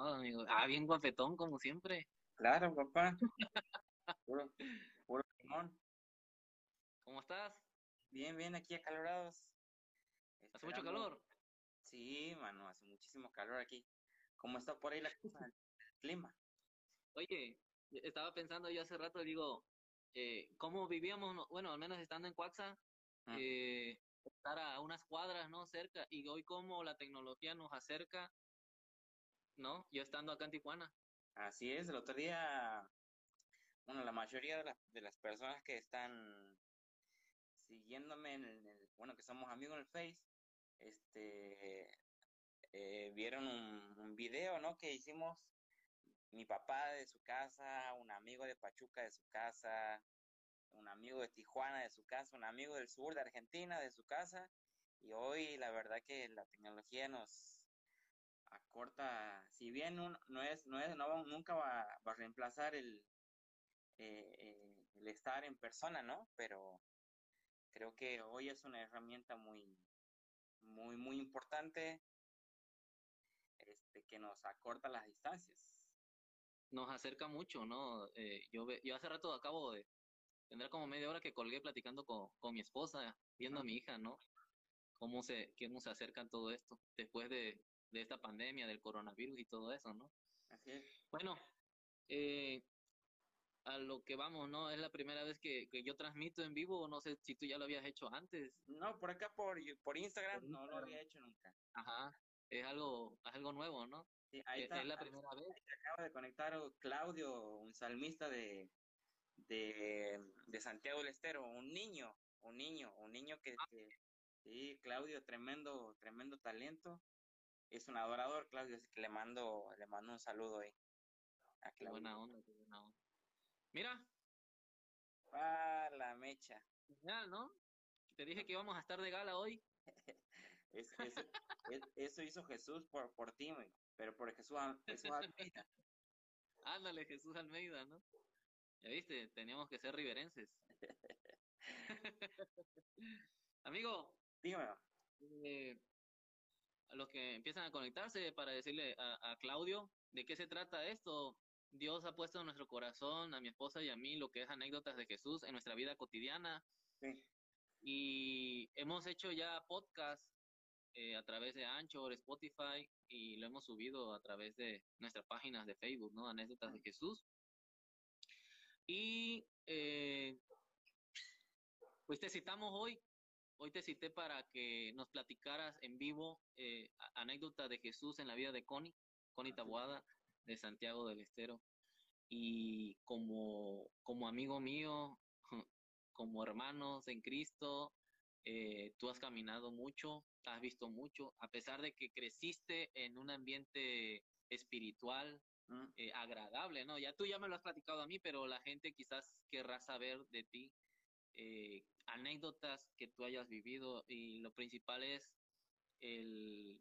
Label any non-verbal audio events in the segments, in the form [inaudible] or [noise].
amigo. Ah, bien guapetón, como siempre. Claro, papá. Puro, puro limón. ¿Cómo estás? Bien, bien, aquí acalorados. ¿Hace mucho calor? Sí, mano, hace muchísimo calor aquí. ¿Cómo está por ahí la cosa, el clima? Oye, estaba pensando yo hace rato, digo, eh, ¿cómo vivíamos, no- bueno, al menos estando en Cuaxa, Ah. eh, estar a unas cuadras, ¿no? Cerca, y hoy cómo la tecnología nos acerca, ¿no? Yo estando acá en Tijuana. Así es, el otro día, bueno, la mayoría de, las- de las personas que están siguiéndome en bueno, que somos amigos en el Face, este, eh, vieron un, un video, ¿no? Que hicimos mi papá de su casa, un amigo de Pachuca de su casa, un amigo de Tijuana de su casa, un amigo del sur de Argentina de su casa, y hoy la verdad que la tecnología nos acorta, si bien un- no es, no es, no va- nunca va, va a reemplazar el, eh, eh, el estar en persona, ¿no? Pero creo que hoy es una herramienta muy, muy, muy importante, este, que nos acorta las distancias. Nos acerca mucho, ¿no? Eh, yo, yo hace rato acabo de, tendrá como media hora que colgué platicando con, con mi esposa, viendo a mi hija, ¿no? Cómo se, cómo se acercan todo esto después de, de esta pandemia, del coronavirus y todo eso, ¿no? Así es. Bueno, eh, a lo que vamos, ¿no? Es la primera vez que, que yo transmito en vivo, no sé si tú ya lo habías hecho antes. No, por acá por, por Instagram Por no lo había hecho nunca. Ajá, es algo, es algo nuevo, ¿no? Sí, ahí Es, está, es la ahí primera vez. se acaba de conectar Claudio, un salmista de, de, de Santiago del Estero, un niño, un niño, un niño que, que- sí, Claudio, tremendo, tremendo talento. Es un adorador, Claudio, así que le mando, le mando un saludo ahí a Qué buena onda, qué buena onda. Mira, Ah, la mecha. genial, ¿no? Te dije que íbamos a estar de gala hoy. [laughs] Es- eso, es- eso hizo Jesús por, por ti, pero por Jesús, Jesús [laughs] Almeida. Ándale, Jesús Almeida, ¿no? Ya viste, teníamos que ser riverenses. [laughs] Amigo, Dígamelo. eh, los que empiezan a conectarse para decirle a, a Claudio de qué se trata esto. Dios ha puesto en nuestro corazón, a mi esposa y a mí, lo que es anécdotas de Jesús en nuestra vida cotidiana. Sí. Y hemos hecho ya podcast eh, a través de Anchor, Spotify, y lo hemos subido a través de nuestras páginas de Facebook, ¿no? Anécdotas de Jesús. Y eh, pues te citamos hoy. Hoy te cité para que nos platicaras en vivo eh, anécdotas de Jesús en la vida de Connie, Connie Tabuada, de Santiago del Estero. Y como, como amigo mío, [laughs] como hermanos en Cristo, eh, tú has caminado mucho, has visto mucho, a pesar de que creciste en un ambiente espiritual Mm, eh, agradable, ¿no? Ya tú ya me lo has platicado a mí, pero la gente quizás querrá saber de ti eh, anécdotas que tú hayas vivido y lo principal es el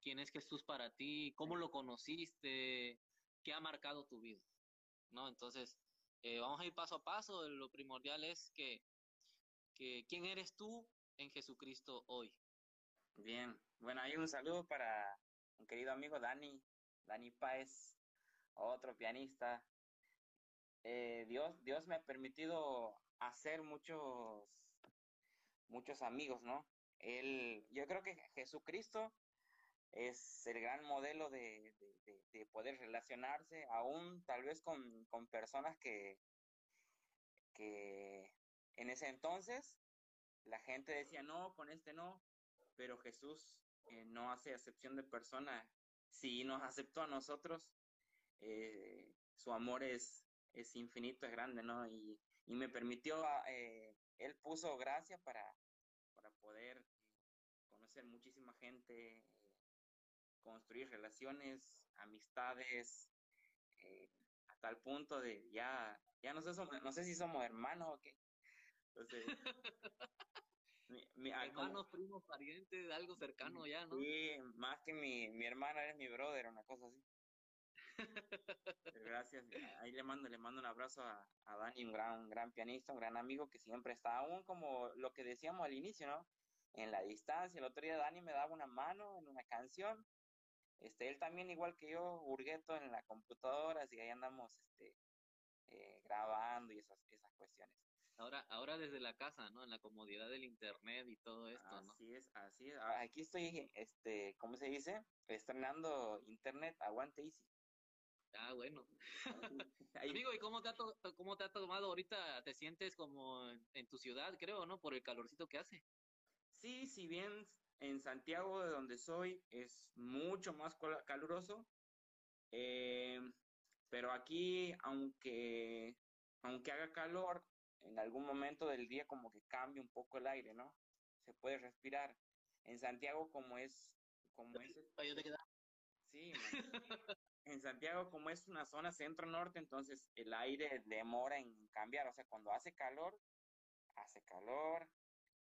quién es Jesús para ti, cómo lo conociste, qué ha marcado tu vida, ¿no? Entonces, eh, vamos a ir paso a paso. Lo primordial es que, que quién eres tú en Jesucristo hoy. Bien, bueno, hay un saludo para un querido amigo Dani, Dani Páez, otro pianista. Eh, Dios, Dios me ha permitido hacer muchos, muchos amigos, ¿no? Él, yo creo que Jesucristo es el gran modelo de, de- de- de poder relacionarse, aún tal vez con, con personas que, que en ese entonces la gente decía, no, con este no, pero Jesús eh, no hace acepción de persona. Si nos aceptó a nosotros, eh, su amor es, es infinito, es grande, ¿no? Y, y me permitió, ah, eh, él puso gracia para, para poder eh, conocer muchísima gente, eh, construir relaciones, amistades, eh, a tal punto de ya, ya no sé, somos- no sé si somos hermanos o qué. Entonces, [laughs] mi- mi- ah, Hermanos, primos, parientes, algo cercano ya, ¿no? Sí, más que mi, mi hermana eres mi brother, una cosa así. [laughs] Gracias. Ahí le mando, le mando un abrazo a, a Dani, un gran, un gran pianista, un gran amigo que siempre está, aún como lo que decíamos al inicio, ¿no? En la distancia. El otro día Dani me daba una mano en una canción. este, él también igual que yo, burgueto en la computadora, y ahí andamos, este, eh, grabando y esas, esas cuestiones. Ahora, ahora desde la casa, ¿no? En la comodidad del internet y todo esto, ¿no? Así es, así es. Aquí estoy, este, ¿cómo se dice? Estrenando internet, aguante easy. Ah, bueno. [laughs] Amigo, ¿y cómo te, ha cómo te ha tomado ahorita? ¿Te sientes como en tu ciudad, creo, no? Por el calorcito que hace. Sí, si bien en Santiago, de donde soy, es mucho más caluroso, eh, pero aquí, aunque, aunque haga calor, en algún momento del día como que cambia un poco el aire, ¿no? Se puede respirar. En Santiago, como es, como es, sí, [laughs] en Santiago, como es una zona centro-norte, entonces el aire demora en cambiar. O sea, cuando hace calor, hace calor.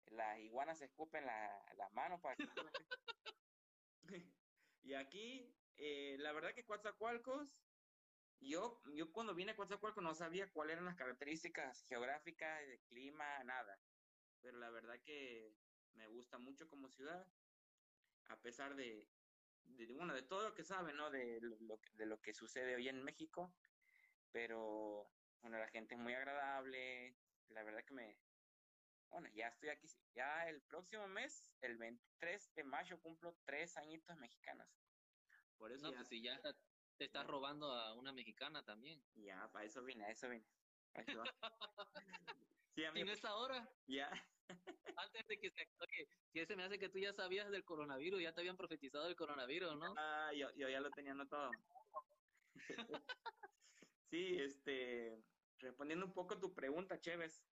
Las iguanas se escupen la, la mano para que... [laughs] y aquí, eh, la verdad que Coatzacoalcos, yo, yo cuando vine a Coatzacoalcos no sabía cuáles eran las características geográficas, de clima, nada. Pero la verdad que me gusta mucho como ciudad, a pesar de, de, bueno, de todo lo que sabe, ¿no? De lo, de lo que sucede hoy en México, pero, bueno, la gente es muy agradable, la verdad que me, bueno, ya estoy aquí, ya el próximo mes, el 23 de mayo, cumplo tres añitos mexicanos. Por eso no, ya, pues si ya te estás robando a una mexicana también. Ya, para eso vine, a eso vine. [laughs] sí, ¿Y no es ahora? Ya. Antes de que se... Oye, si ese me hace que tú ya sabías del coronavirus, ya te habían profetizado el coronavirus, ¿no? Ah, yo, yo ya lo tenía anotado. sí, este, respondiendo un poco a tu pregunta, Chévez,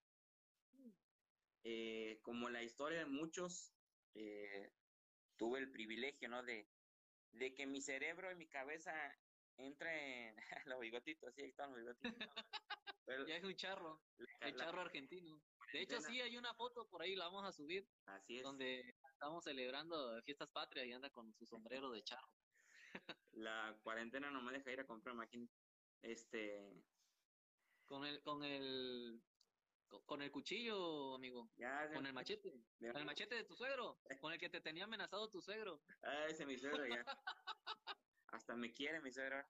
eh, como la historia de muchos, eh, tuve el privilegio, ¿no? De, de que mi cerebro y mi cabeza entre [laughs] los bigotitos, sí, ahí están los bigotitos. ya es un charro, el charro argentino. De hecho, sí, hay una foto por ahí, la vamos a subir. Así es. Donde estamos celebrando fiestas patrias y anda con su sombrero de charro. [laughs] La cuarentena no me deja ir a comprar máquina. Este. Con el, con el, con el cuchillo, amigo. con el machete. Con el machete de tu suegro. [laughs] Con el que te tenía amenazado tu suegro. Ah, ese es mi suegro ya. [laughs] Hasta me quiere mi suegro.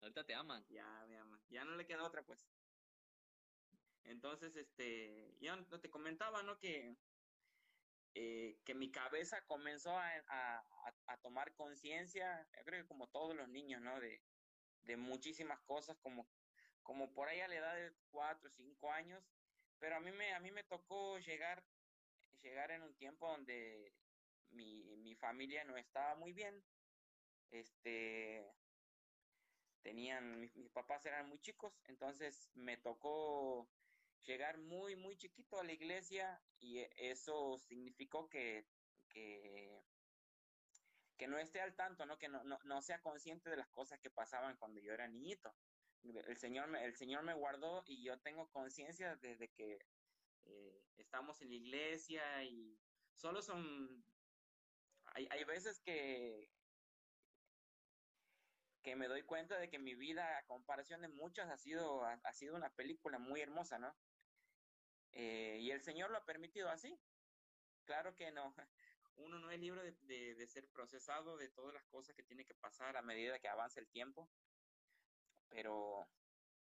Ahorita te aman. Ya, me aman. Ya no le queda otra, pues. Entonces, este, yo no te comentaba, ¿no? Que, eh, que mi cabeza comenzó a, a, tomar conciencia, yo creo que como todos los niños, ¿no? De, de muchísimas cosas, como como por ahí a la edad de cuatro o cinco años, pero a mí me, a mí me tocó llegar, llegar en un tiempo donde mi, mi familia no estaba muy bien, este, tenían, mis, papás eran muy chicos, entonces me tocó llegar muy, muy chiquito a la iglesia y eso significó que, que, que no esté al tanto, ¿no? que no, no, no, sea consciente de las cosas que pasaban cuando yo era niñito el Señor, me, el Señor me guardó y yo tengo conciencia desde que eh, estamos en la iglesia y solo son, hay, hay veces que, que me doy cuenta de que mi vida, a comparación de muchas, ha sido, ha, sido una película muy hermosa, ¿no? Eh, y el Señor lo ha permitido así. Claro que no. [laughs] Uno no es libre de, de, ser procesado de todas las cosas que tiene que pasar a medida que avanza el tiempo pero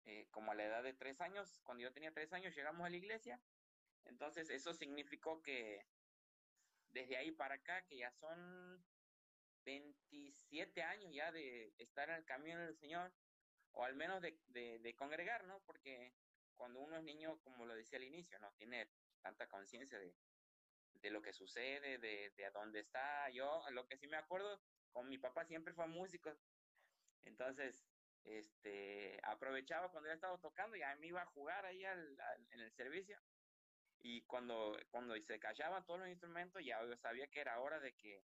eh, como a la edad de tres años, cuando yo tenía tres años, llegamos a la iglesia. Entonces eso significó que desde ahí para acá, que ya son 27 años ya de estar en el camino del Señor, o al menos de, de, congregar, ¿no? Porque cuando uno es niño, como lo decía al inicio, no tiene tanta conciencia de, de lo que sucede, de, de a dónde está. Yo, lo que sí me acuerdo, con mi papá siempre fue músico. Entonces, este, aprovechaba cuando ya estaba tocando y a mí iba a jugar ahí en el servicio. Y cuando, cuando se callaban todos los instrumentos, ya yo sabía que era hora de que,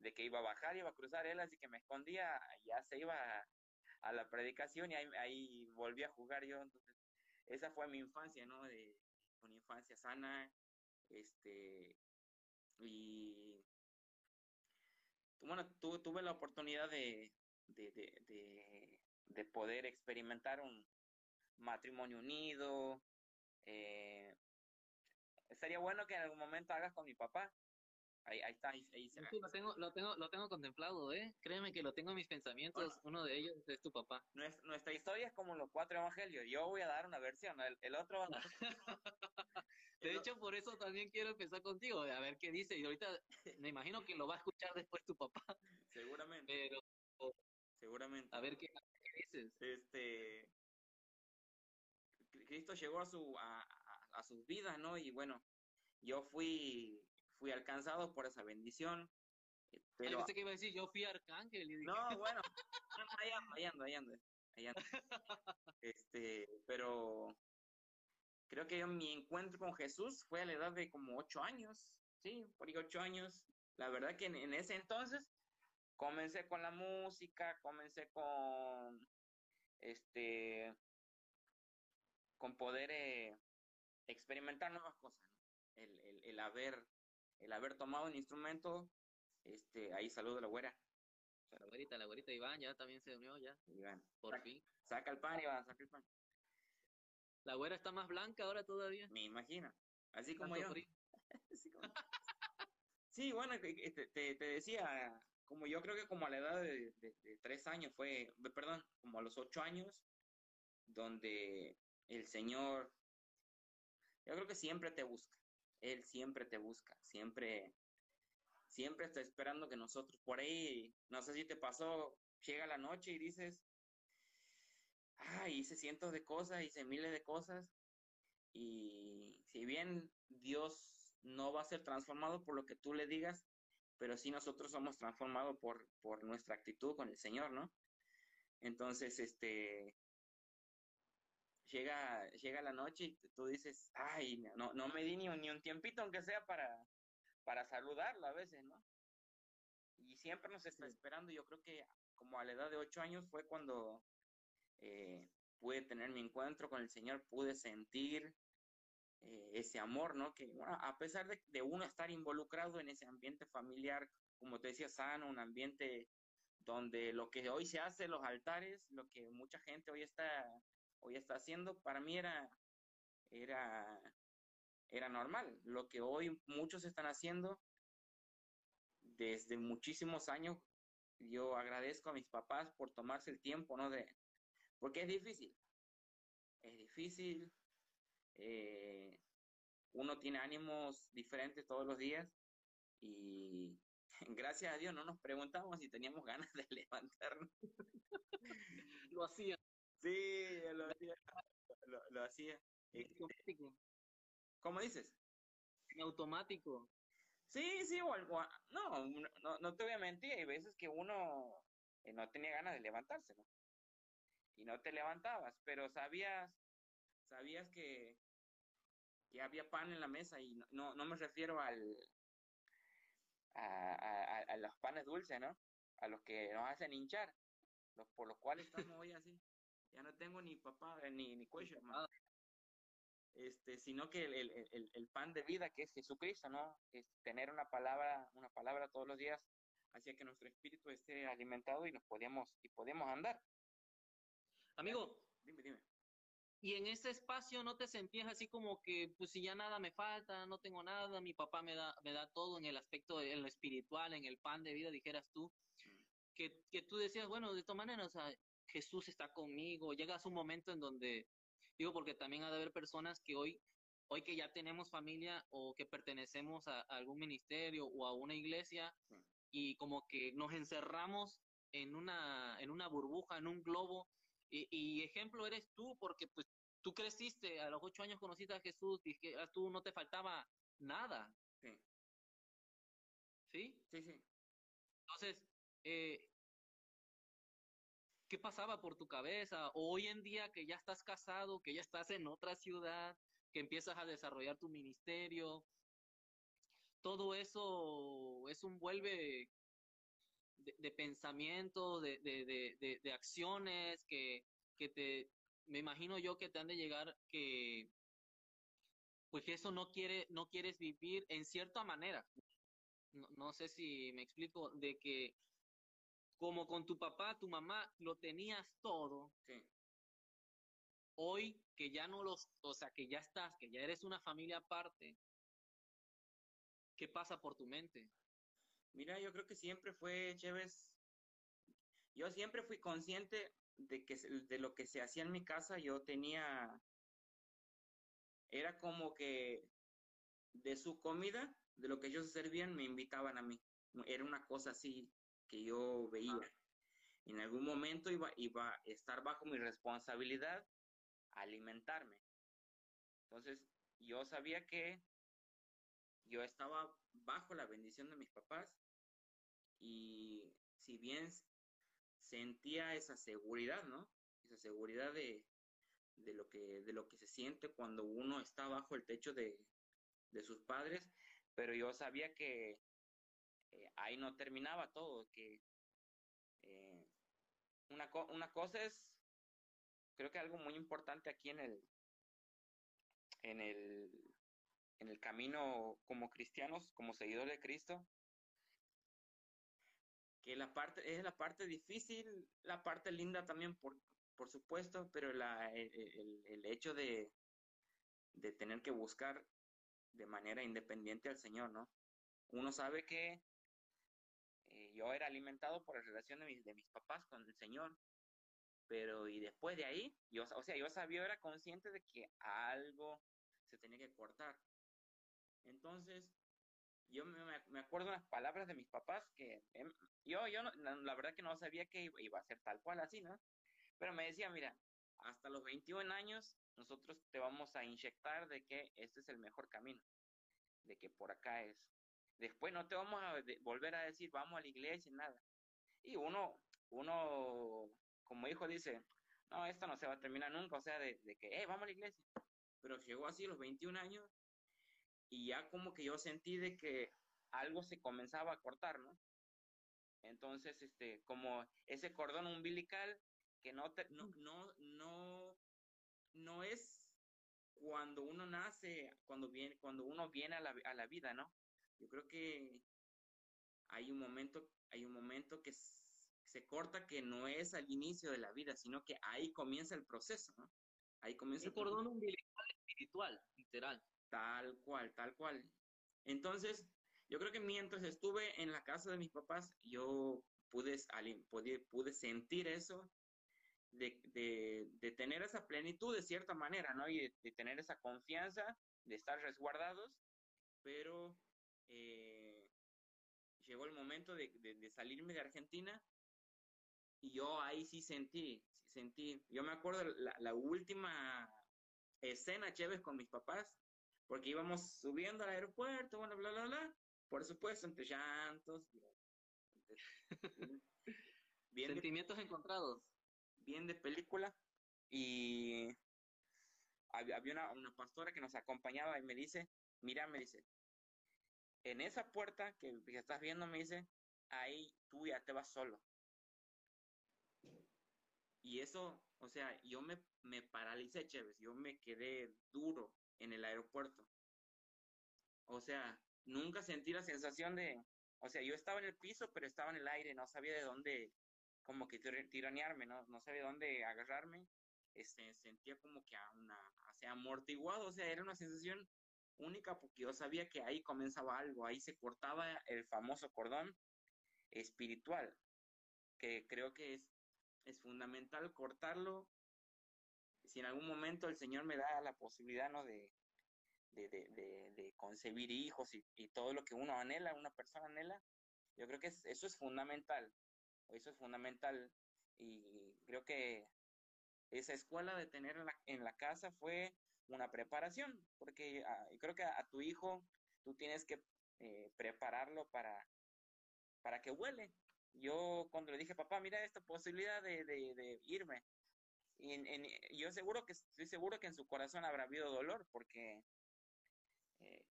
de que iba a bajar, iba a cruzar él, así que me escondía, ya se iba a, la predicación y ahí, ahí, volví a jugar yo. Entonces, esa fue mi infancia, ¿no? De, una infancia sana, este, y bueno, tuve la oportunidad de, de, de poder experimentar un matrimonio unido. Eh, estaría bueno que en algún momento hagas con mi papá. Ahí, ahí está, ahí, ahí Sí, lo tengo, lo tengo, lo tengo contemplado, ¿eh? Créeme que lo tengo en mis pensamientos. Bueno. Uno de ellos es tu papá. Nues- Nuestra historia es como los cuatro evangelios. Yo voy a dar una versión, el, el otro va a dar- [laughs] De hecho, por eso también quiero empezar contigo, a ver qué dice. Y ahorita me imagino que lo va a escuchar después tu papá, seguramente, pero seguramente. a ver qué, qué dices. Este Cristo llegó a su a, a- a sus vidas, ¿no? Y bueno, yo fui fui alcanzado por esa bendición. Ay, Pero pensé que iba a decir, yo fui arcángel. Y dije, no, [laughs] bueno, no, ahí ando, ahí ando, ahí ando, ando. Este, pero creo que yo mi encuentro con Jesús fue a la edad de como ocho años, sí, por ahí ocho años. La verdad que en, en ese entonces comencé con la música, comencé con este con poder eh, experimentar nuevas cosas, ¿no? El, el, el haber el haber tomado un instrumento, este, ahí saludo a la güera. La güerita, la güerita Iván ya también se unió, ya, Iván, por saca, fin. saca el pan, Iván, saca el pan. La güera está más blanca ahora todavía. Me imagino. Así como yo. [laughs] Así como- Sí, bueno, que te, te- te decía, como yo creo que como a la edad de, de- de tres años fue, perdón, como a los ocho años, donde el Señor, yo creo que siempre te busca. Él siempre te busca, siempre, siempre está esperando que nosotros por ahí, no sé si te pasó, llega la noche y dices, ah, hice cientos de cosas, hice miles de cosas, y si bien Dios no va a ser transformado por lo que tú le digas, pero sí nosotros somos transformados por, por nuestra actitud con el Señor, ¿no? Entonces, este, llega, llega la noche y tú dices, ay, no, no me di ni un, ni un tiempito, aunque sea para, para saludarlo a veces, ¿no? Y siempre nos está esperando. Yo creo que como a la edad de ocho años fue cuando eh, pude tener mi encuentro con el Señor, pude sentir eh, ese amor, ¿no? Que bueno, a pesar de, de uno estar involucrado en ese ambiente familiar, como te decía, sano, un ambiente donde lo que hoy se hace, los altares, lo que mucha gente hoy está, hoy está haciendo, para mí era, era, era normal. Lo que hoy muchos están haciendo desde muchísimos años, yo agradezco a mis papás por tomarse el tiempo, ¿no? De, porque es difícil, es difícil, eh, uno tiene ánimos diferentes todos los días y [laughs] gracias a Dios no nos preguntamos si teníamos ganas de [laughs] levantarnos. Lo hacía. Sí, lo hacía. Lo, lo hacía. Este. ¿Cómo dices? En automático. Sí, sí, o algo. No, no, no te voy a mentir, hay veces que uno eh, no tenía ganas de levantarse, ¿no? Y no te levantabas, pero sabías, sabías que, que había pan en la mesa y no, no, no me refiero al a, a, a- a los panes dulces, ¿no? A los que nos hacen hinchar, los por los cuales estamos hoy así. Ya no tengo ni papá eh, ni, ni cuello, hermano. Este, sino que el, el, el, el pan de vida que es Jesucristo, ¿no? Es tener una palabra, una palabra todos los días hacía que nuestro espíritu esté alimentado y nos podíamos, y podíamos andar. Amigo, Dime, dime. y en ese espacio no te sentías así como que, pues si ya nada me falta, no tengo nada, mi papá me da, me da todo en el aspecto, de- en lo espiritual, en el pan de vida, dijeras tú, que, que tú decías, bueno, de esta manera, o sea, Jesús está conmigo, llegas a un momento en donde, digo, porque también ha de haber personas que hoy, hoy que ya tenemos familia o que pertenecemos a, a algún ministerio o a una iglesia Sí. y como que nos encerramos en una, en una burbuja, en un globo, y, y ejemplo eres tú, porque pues tú creciste, a los ocho años conociste a Jesús, y que a tú no te faltaba nada, Sí, ¿sí? sí, sí. Entonces, eh, ¿qué pasaba por tu cabeza? O hoy en día que ya estás casado, que ya estás en otra ciudad, que empiezas a desarrollar tu ministerio, todo eso es un vuelve de, de pensamiento, de, acciones que, que te, me imagino yo que te han de llegar que, pues eso no quiere, no quieres vivir en cierta manera. No sé si me explico, de que como con tu papá, tu mamá, lo tenías todo, Sí, hoy que ya no los, o sea, que ya estás, que ya eres una familia aparte, ¿Qué pasa por tu mente? Mira, yo creo que siempre fue, Chévez, yo siempre fui consciente de que de lo que se hacía en mi casa, yo tenía, era como que de su comida, de lo que ellos servían, me invitaban a mí. Era una cosa así que yo veía. En algún momento iba, iba a estar bajo mi responsabilidad alimentarme. Entonces, yo sabía que yo estaba bajo la bendición de mis papás y si bien sentía esa seguridad, ¿no? Esa seguridad de, de, lo, que, de lo que se siente cuando uno está bajo el techo de, de sus padres, pero yo sabía que eh, ahí no terminaba todo, que eh, una, una cosa es, creo que algo muy importante aquí en el, en el, en el camino como cristianos, como seguidores de Cristo, que la parte, es la parte difícil, la parte linda también, por, por supuesto, pero la, el, el, hecho de, de tener que buscar de manera independiente al Señor, ¿no? Uno sabe que eh, yo era alimentado por la relación de mis, de mis papás con el Señor, pero y después de ahí, yo, o sea, yo sabía, era consciente de que algo se tenía que cortar. Entonces, yo me, me acuerdo las palabras de mis papás que em, yo, yo la verdad que no sabía que iba a ser tal cual así, ¿no? Pero me decía, mira, hasta los 21 años nosotros te vamos a inyectar de que este es el mejor camino, de que por acá es. Después no te vamos a volver a decir, vamos a la iglesia y nada. Y uno, uno como hijo dice, no, esto no se va a terminar nunca, o sea, de, de que, eh, vamos a la iglesia. Pero llegó así los 21 años y ya como que yo sentí de que algo se comenzaba a cortar, ¿no? Entonces, este, como ese cordón umbilical que no, no, no, no, no es cuando uno nace, cuando viene, cuando uno viene a la, a la vida, ¿no? Yo creo que hay un momento, hay un momento que se corta que no es al inicio de la vida, sino que ahí comienza el proceso, ¿no? Ahí comienza el cordón umbilical espiritual, literal. Tal cual, tal cual. Entonces, yo creo que mientras estuve en la casa de mis papás, yo pude, pude, pude sentir eso de, de, de, tener esa plenitud de cierta manera, ¿no? Y de, tener esa confianza, de estar resguardados, pero eh, llegó el momento de, salirme de Argentina y yo ahí sí sentí, sí sentí, yo me acuerdo la, la última escena chévere con mis papás, porque íbamos subiendo al aeropuerto, bueno, bla, bla, bla, por supuesto, entre llantos, bien [laughs] sentimientos encontrados. bien de película y había, una, una, pastora que nos acompañaba y me dice, mira, me dice, en esa puerta que, estás viendo, me dice, ahí tú ya te vas solo. Y eso, o sea, yo me, me paralicé, Chévez, yo me quedé duro en el aeropuerto. O sea, nunca sentí la sensación de, o sea, yo estaba en el piso, pero estaba en el aire, no sabía de dónde, como que tiranearme, ¿no? No sabía dónde agarrarme. Este, sentía como que a una, o amortiguado, o sea, era una sensación única porque yo sabía que ahí comenzaba algo, ahí se cortaba el famoso cordón espiritual, que creo que es, es fundamental cortarlo. Si en algún momento el Señor me da la posibilidad, ¿no? De, de, de, de, concebir hijos y, y, todo lo que uno anhela, una persona anhela, yo creo que eso es fundamental. Eso es fundamental y creo que esa escuela de tener en la, casa fue una preparación, porque ah, creo que a, tu hijo tú tienes que eh, prepararlo para, para que huele. Yo cuando le dije, papá, mira esta posibilidad de, irme, yo seguro que estoy seguro que en su corazón habrá habido dolor porque eh,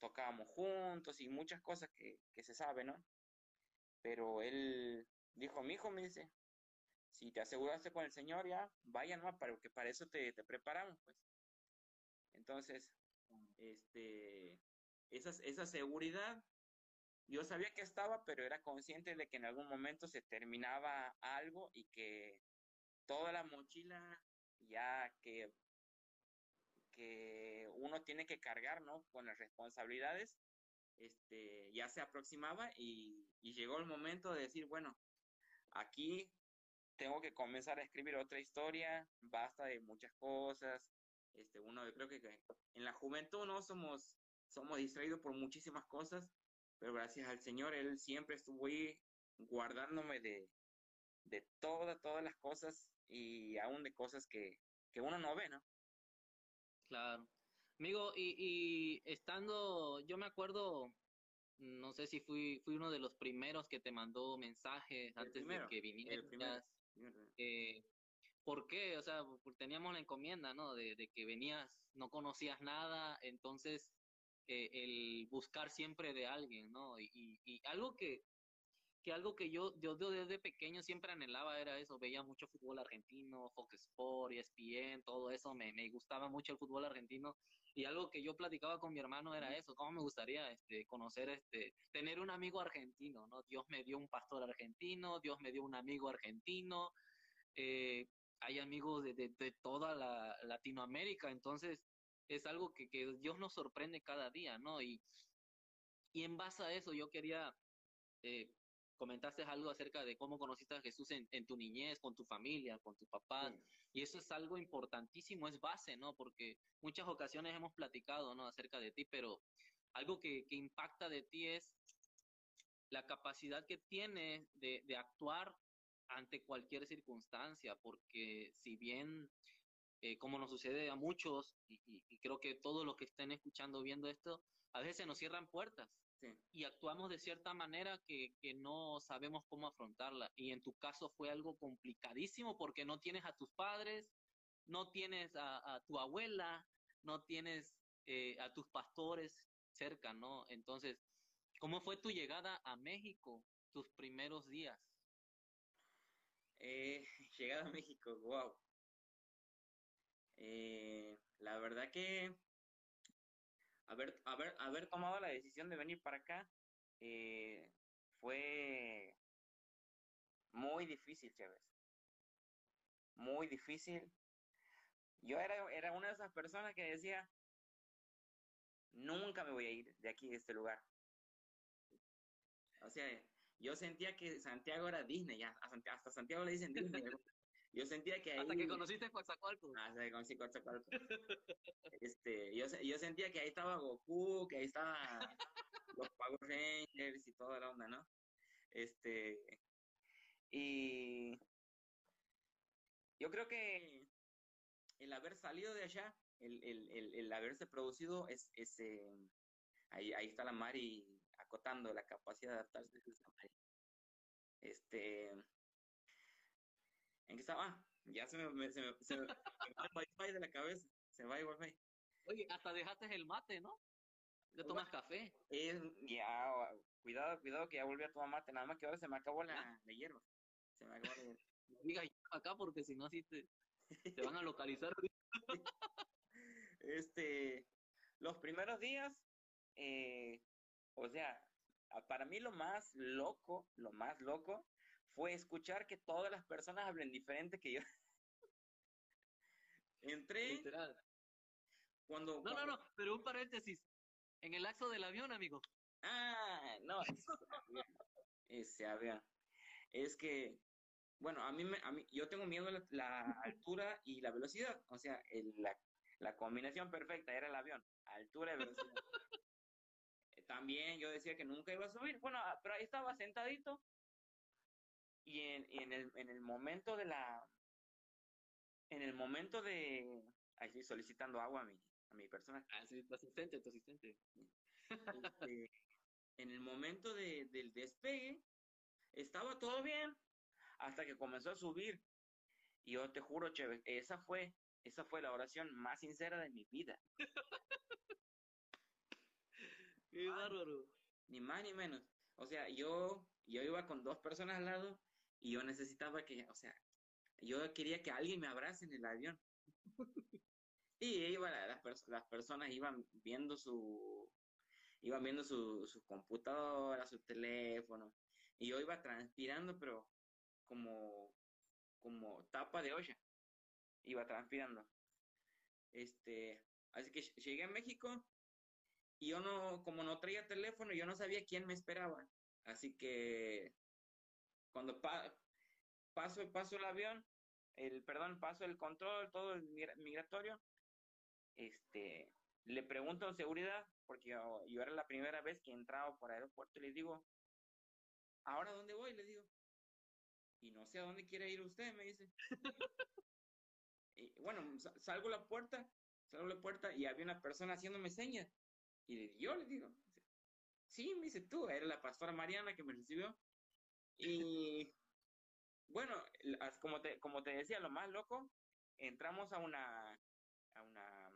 tocábamos juntos y muchas cosas que, se sabe, ¿no? Pero él dijo, mi hijo me dice, si te aseguraste con el Señor ya, vaya no, para que para eso te, te preparamos, pues. Entonces, este, esa, esa seguridad, yo sabía que estaba, pero era consciente de que en algún momento se terminaba algo y que toda la mochila ya que, que uno tiene que cargar, ¿no? Con las responsabilidades, este, ya se aproximaba y, y llegó el momento de decir, bueno, aquí tengo que comenzar a escribir otra historia, basta de muchas cosas. Este, uno, yo creo que, en la juventud no somos, somos distraídos por muchísimas cosas, pero gracias al Señor, Él siempre estuvo ahí guardándome de, de todas, todas las cosas y aún de cosas que, que uno no ve, ¿no? Claro. Amigo, y, y estando, yo me acuerdo, no sé si fui, fui uno de los primeros que te mandó mensajes antes de que vinieras. Eh, ¿Por qué? O sea, teníamos la encomienda, ¿no? De, de que venías, no conocías nada, entonces eh, el buscar siempre de alguien, ¿no? Y, y, y algo que, que algo que yo, yo desde pequeño siempre anhelaba era eso, veía mucho fútbol argentino, Fox Sport, ESPN, todo eso, me, me gustaba mucho el fútbol argentino y algo que yo platicaba con mi hermano era eso, cómo me gustaría este, conocer, este, tener un amigo argentino, ¿no? Dios me dio un pastor argentino, Dios me dio un amigo argentino, eh, hay amigos de, de, de toda la Latinoamérica, entonces es algo que, que Dios nos sorprende cada día, ¿no? Y, y en base a eso yo quería eh, comentaste algo acerca de cómo conociste a Jesús en, en tu niñez, con tu familia, con tus papás, sí. y eso es algo importantísimo, es base, ¿no? Porque muchas ocasiones hemos platicado, ¿no? Acerca de ti, pero algo que, que impacta de ti es la capacidad que tienes de, de actuar ante cualquier circunstancia, porque si bien, eh, como nos sucede a muchos, y, y, y creo que todos los que estén escuchando, viendo esto, a veces nos cierran puertas, Sí. y actuamos de cierta manera que, que, no sabemos cómo afrontarla. Y en tu caso fue algo complicadísimo porque no tienes a tus padres, no tienes a, a tu abuela, no tienes eh, a tus pastores cerca, ¿no? Entonces, ¿cómo fue tu llegada a México, tus primeros días? Eh, [laughs] llegada a México, wow. Eh, la verdad que haber, tomado la decisión de venir para acá eh, fue muy difícil, Chévez. Muy difícil. Yo era, era una de esas personas que decía, nunca me voy a ir de aquí, de este lugar. O sea, yo sentía que Santiago era Disney, ya, hasta Santiago le dicen Disney. Yo sentía que ahí... Hasta que conociste Coatzacoalcos. Hasta que conocí Coatzacoalcos. este, yo, yo sentía que ahí estaba Goku, que ahí estaba los Power Rangers y toda la onda, ¿no? Este, y yo creo que el haber salido de allá, el, el, el, el haberse producido, es, es eh, ahí, ahí está la Mari acotando la capacidad de adaptarse de esa Mari. Este, ¿En qué estaba? Ah, ya se me, se me, se me, se me va el wifi de la cabeza. Se me va el wifi. Oye, hasta dejaste el mate, ¿no? Ya tomas café. Es, ya, cuidado, cuidado que ya volví a tomar mate. Nada más que ahora se me acabó la, la hierba. Se me acabó la hierba. Diga acá porque si no, así te, te van a localizar. [laughs] este, los primeros días, eh, o sea, para mí lo más loco, lo más loco fue escuchar que todas las personas hablen diferente que yo. [laughs] Entré. Literal. Cuando, no, cuando... no, no, pero un paréntesis. En el axo del avión, amigo. Ah, no, ese avión. Ese avión. Es que, bueno, a mí, me, a mí yo tengo miedo a la, la altura y la velocidad. O sea, el, la, la combinación perfecta era el avión, altura y velocidad. También yo decía que nunca iba a subir. Bueno, ah, pero ahí estaba sentadito. Y en, y en, el, en el momento de la en el momento de ahí solicitando agua a mi a mi persona. Ah sí tu asistente tu asistente. Este, en el momento de, del despegue estaba todo bien hasta que comenzó a subir. Y yo te juro chévere esa fue esa fue la oración más sincera de mi vida [laughs] qué bárbaro. Ni más ni menos. O sea yo yo iba con dos personas al lado y yo necesitaba que, o sea, yo quería que alguien me abrace en el avión. [laughs] y iba, las, las personas iban viendo su, iban viendo su, su computadora, su teléfono, y yo iba transpirando, pero como, como tapa de olla, iba transpirando. Este, así que llegué a México y yo no, como no traía teléfono, yo no sabía quién me esperaba. Así que cuando pa paso, paso el avión, el, perdón, paso el control, todo el migratorio, este, le pregunto en seguridad, porque yo, era la primera vez que entraba por aeropuerto, y le digo, ¿ahora dónde voy? Le digo, y no sé a dónde quiere ir usted, me dice. [laughs] y bueno, salgo a la puerta, salgo a la puerta y había una persona haciéndome señas. Y yo le digo, sí, me dice tú, era la pastora Mariana que me recibió. Y [laughs] bueno, como te, como te decía, lo más loco, entramos a una, a una,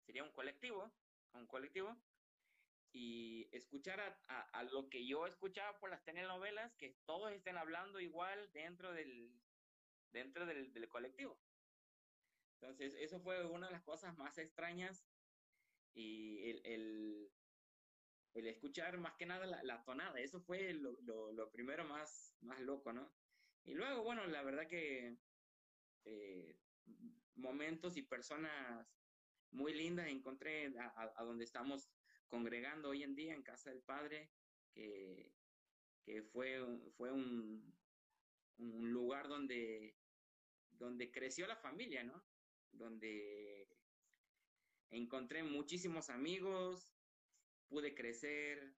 sería un colectivo, un colectivo, y escuchar a, a, lo que yo escuchaba por las telenovelas, que todos estén hablando igual dentro del, dentro del, del colectivo. Entonces, eso fue una de las cosas más extrañas y el, el, el escuchar más que nada la, tonada, eso fue lo, lo, lo, primero más, más loco, ¿no? Y luego, bueno, la verdad que eh, momentos y personas muy lindas encontré a, a, donde estamos congregando hoy en día en Casa del Padre, que, que fue, fue un, un lugar donde, donde creció la familia, ¿no? Donde encontré muchísimos amigos, pude crecer,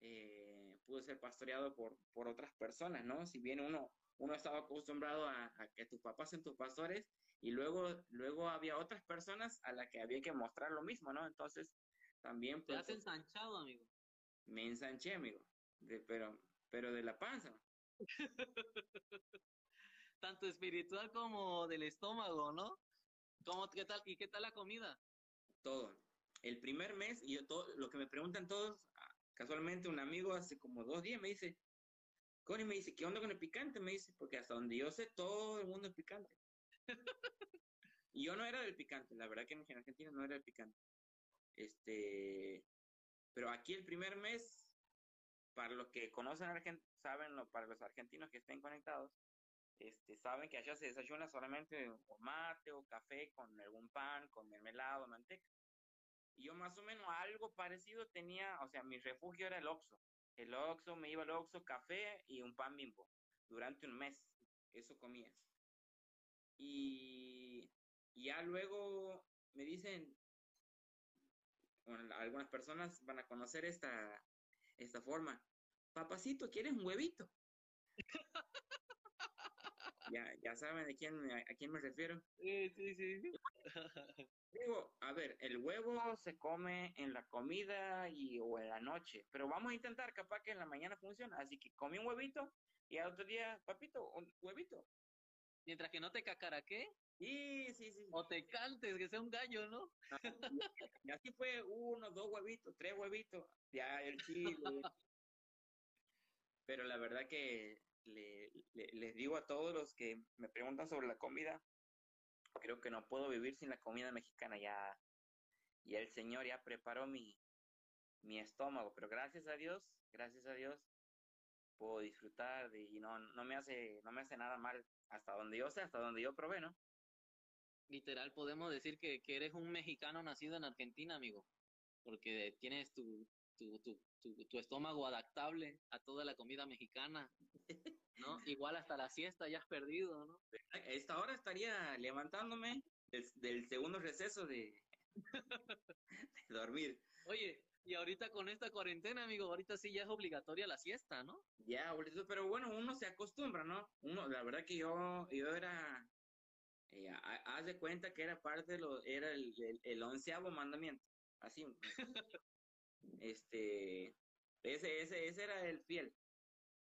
eh, pude ser pastoreado por, por otras personas, ¿no? Si bien uno, uno estaba acostumbrado a, a, que tus papás sean tus pastores y luego, luego había otras personas a las que había que mostrar lo mismo, ¿no? Entonces, también... Pues, ¿Te has ensanchado, amigo? Me ensanché, amigo, de, pero, pero de la panza. [laughs] Tanto espiritual como del estómago, ¿no? ¿Cómo, qué tal, ¿Y qué tal la comida? Todo. El primer mes, y yo todo, lo que me preguntan todos, ah, casualmente un amigo hace como dos días me dice, Connie me dice, ¿qué onda con el picante? Me dice, porque hasta donde yo sé, todo el mundo es picante. [laughs] y yo no era del picante, la verdad que en Argentina no era el picante. Este, pero aquí el primer mes, para los que conocen Argentina, saben, para los argentinos que estén conectados, este, saben que allá se desayuna solamente o mate o café con algún pan, con mermelada o manteca. Y yo más o menos algo parecido tenía, o sea, mi refugio era el Oxxo. El Oxxo, me iba al Oxxo, café y un pan bimbo. Durante un mes, eso comía. Y, y ya luego me dicen, bueno, algunas personas van a conocer esta, esta forma. Papacito, ¿quieres un huevito? [laughs] ya, ya saben a quién, a, quién me refiero. Sí, sí, sí. [laughs] Digo, a ver, el huevo se come en la comida y o en la noche, pero vamos a intentar, capaz que en la mañana funciona. Así que come un huevito y al otro día, papito, un huevito. Mientras que no te cacaraque. Sí, sí, sí. O te cantes, que sea un gallo, ¿no? [laughs] y así fue uno, dos huevitos, tres huevitos, ya el chile. [laughs] pero la verdad que le, le, les digo a todos los que me preguntan sobre la comida, creo que no puedo vivir sin la comida mexicana, ya, ya el Señor ya preparó mi, mi estómago, pero gracias a Dios, gracias a Dios, puedo disfrutar de, y no, no me hace, no me hace nada mal, hasta donde yo sé, hasta donde yo probé, ¿no? Literal, podemos decir que, que eres un mexicano nacido en Argentina, amigo, porque tienes tu, tu, tu, tu, tu estómago adaptable a toda la comida mexicana, [laughs] ¿no? Igual hasta la siesta ya has perdido, ¿no? A esta hora estaría levantándome del, del segundo receso de, de dormir. Oye, y ahorita con esta cuarentena, amigo, ahorita sí ya es obligatoria la siesta, ¿no? Ya, pero bueno, uno se acostumbra, ¿no? Uno, la verdad que yo, yo era, eh, haz de cuenta que era parte de lo, era el, el, el onceavo mandamiento, así. [laughs] este, ese, ese, ese era el fiel.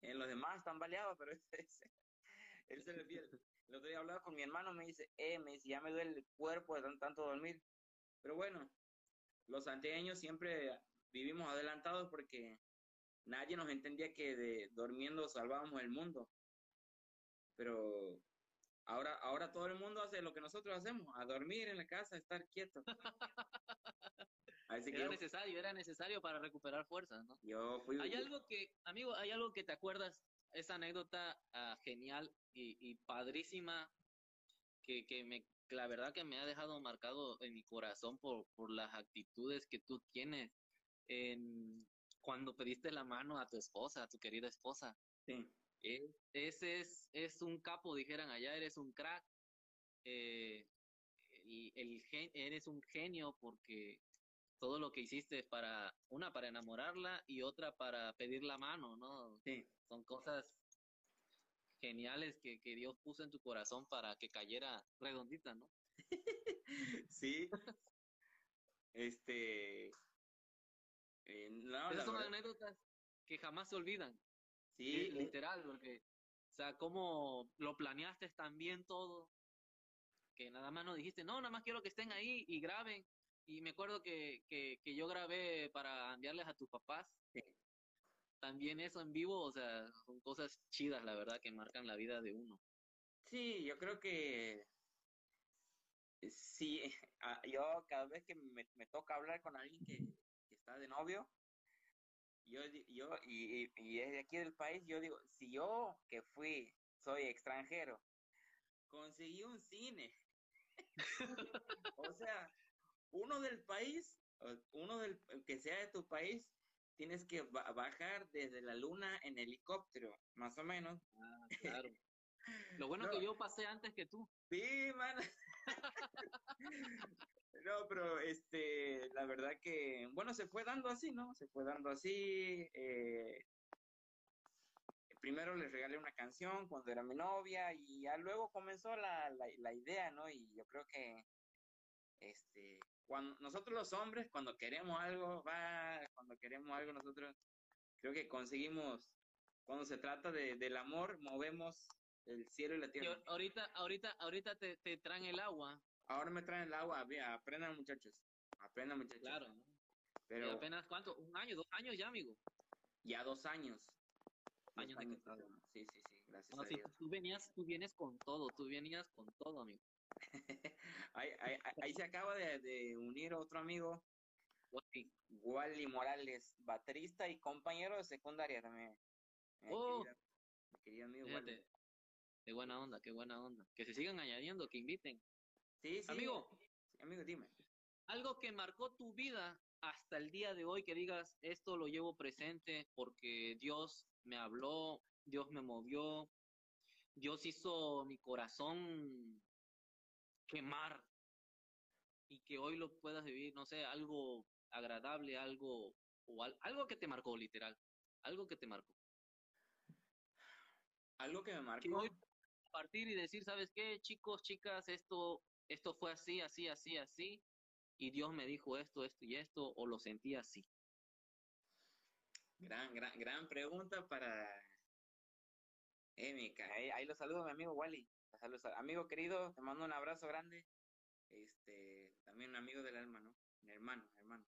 En los demás están baleados, pero [laughs] ese era el fiel. El otro día hablaba con mi hermano, me dice, eh, me dice, ya me duele el cuerpo de tanto, tanto dormir. Pero bueno, los santiagueños siempre vivimos adelantados porque nadie nos entendía que de durmiendo salvábamos el mundo. Pero ahora, ahora todo el mundo hace lo que nosotros hacemos, a dormir en la casa, a estar quieto. Así que era yo, necesario, era necesario para recuperar fuerzas, ¿no? Yo fui... Hay algo que, amigo, hay algo que te acuerdas, esa anécdota uh, genial y, y, padrísima que, que me, la verdad que me ha dejado marcado en mi corazón por, por las actitudes que tú tienes en, cuando pediste la mano a tu esposa, a tu querida esposa. Sí. ese es, es un capo, dijeran allá, eres un crack. Eh, el, el gen, eres un genio porque todo lo que hiciste es para, una para enamorarla y otra para pedir la mano, ¿no? Sí. Son cosas geniales que, que Dios puso en tu corazón para que cayera redondita, ¿no? [laughs] sí. Este. Eh, no, Esas son verdad- anécdotas que jamás se olvidan. Sí, eh, literal, porque, o sea, cómo lo planeaste tan bien todo, que nada más no dijiste, no, nada más quiero que estén ahí y graben. Y me acuerdo que, que, que yo grabé para enviarles a tus papás. Sí. También eso en vivo, o sea, son cosas chidas, la verdad, que marcan la vida de uno. Sí, yo creo que sí, ah, yo cada vez que me, me toca hablar con alguien que, que está de novio, yo, yo y- y es de aquí del país, yo digo, si yo que fui, soy extranjero, conseguí un cine, [laughs] o sea, uno del país, uno del que sea de tu país, tienes que ba- bajar desde la luna en helicóptero, más o menos. Ah, claro. Lo [laughs] bueno No. que yo pasé antes que tú. Sí, man. [laughs] No, pero este, la verdad que, bueno, se fue dando así, ¿no? Se fue dando así. eh, primero le regalé una canción cuando era mi novia y ya luego comenzó la, la, la idea, ¿no? Y yo creo que, este, cuando nosotros los hombres, cuando queremos algo, va, cuando queremos algo, nosotros creo que conseguimos, cuando se trata de, del amor, movemos el cielo y la Y tierra. ahor- ahorita, ahorita, ahorita te, te traen el agua. Ahora me traen el agua, aprendan muchachos, aprendan muchachos. Claro. ¿no? Pero Y apenas, ¿cuánto? ¿Un año? ¿Dos años ya, amigo? ya dos años. Años de casado. Sí, sí, sí, gracias No, a sí, Dios. tú venías, tú vienes con todo, tú venías con todo, amigo. [laughs] ahí, ahí, ahí se acaba de, de unir otro amigo. Wally Morales, baterista y compañero de secundaria también. Mi Oh. mi querido amigo Wally. Fíjate, qué buena onda, qué buena onda. Que se sigan añadiendo, que inviten. Sí, sí. Amigo. Sí, amigo, dime. Algo que marcó tu vida hasta el día de hoy, que digas, esto lo llevo presente porque Dios me habló, Dios me movió, Dios hizo mi corazón quemar y que hoy lo puedas vivir, no sé, algo agradable, algo o al- algo que te marcó literal, algo que te marcó. Algo que me Que marcó. hoy partir y decir, ¿sabes qué, chicos, chicas, esto esto fue así, así, así, así y Dios me dijo esto, esto y esto o lo sentí así? Gran, gran, gran pregunta para Emica. Ahí, ahí lo saludo, mi amigo Wally. Te saludo, sal- amigo querido, te mando un abrazo grande. Este, también un amigo del alma, ¿no? Mi hermano, hermano.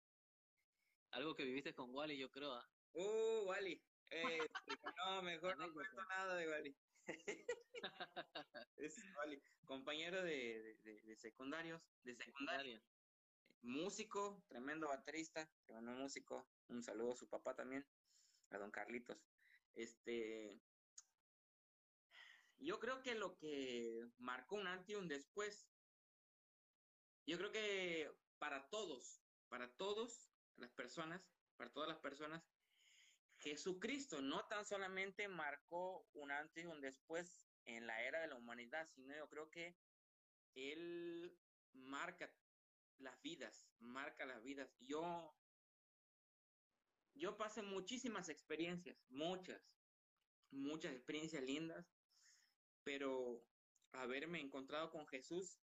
Algo que viviste con Wally, yo creo. ¿ah? Uh, Wally. Eh, [laughs] no, mejor no cuento nada de Wally. [laughs] es Wally, compañero de, de, de- de secundarios, de secundaria, Secundaria. músico, tremendo baterista, tremendo músico. Un saludo a su papá también, a don Carlitos. Este, yo creo que lo que marcó un antes y un después, yo creo que para todos, para todos las personas, para todas las personas, Jesucristo no tan solamente marcó un antes y un después en la era de la humanidad, sino yo creo que Él marca las vidas, marca las vidas. Yo, yo pasé muchísimas experiencias, muchas, muchas experiencias lindas, pero haberme encontrado con Jesús,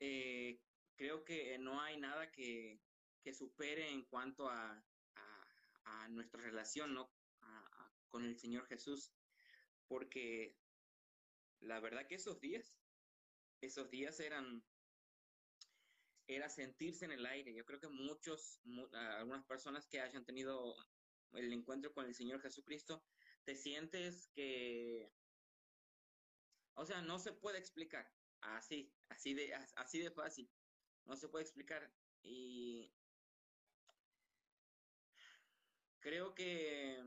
eh, creo que no hay nada que, que supere en cuanto a, a, nuestra relación ¿no? Con el Señor Jesús, porque la verdad que esos días, esos días eran, era sentirse en el aire. Yo creo que muchos, mu- algunas personas que hayan tenido el encuentro con el Señor Jesucristo, te sientes que, o sea, no se puede explicar, así, así de, as- así de fácil, no se puede explicar. Y creo que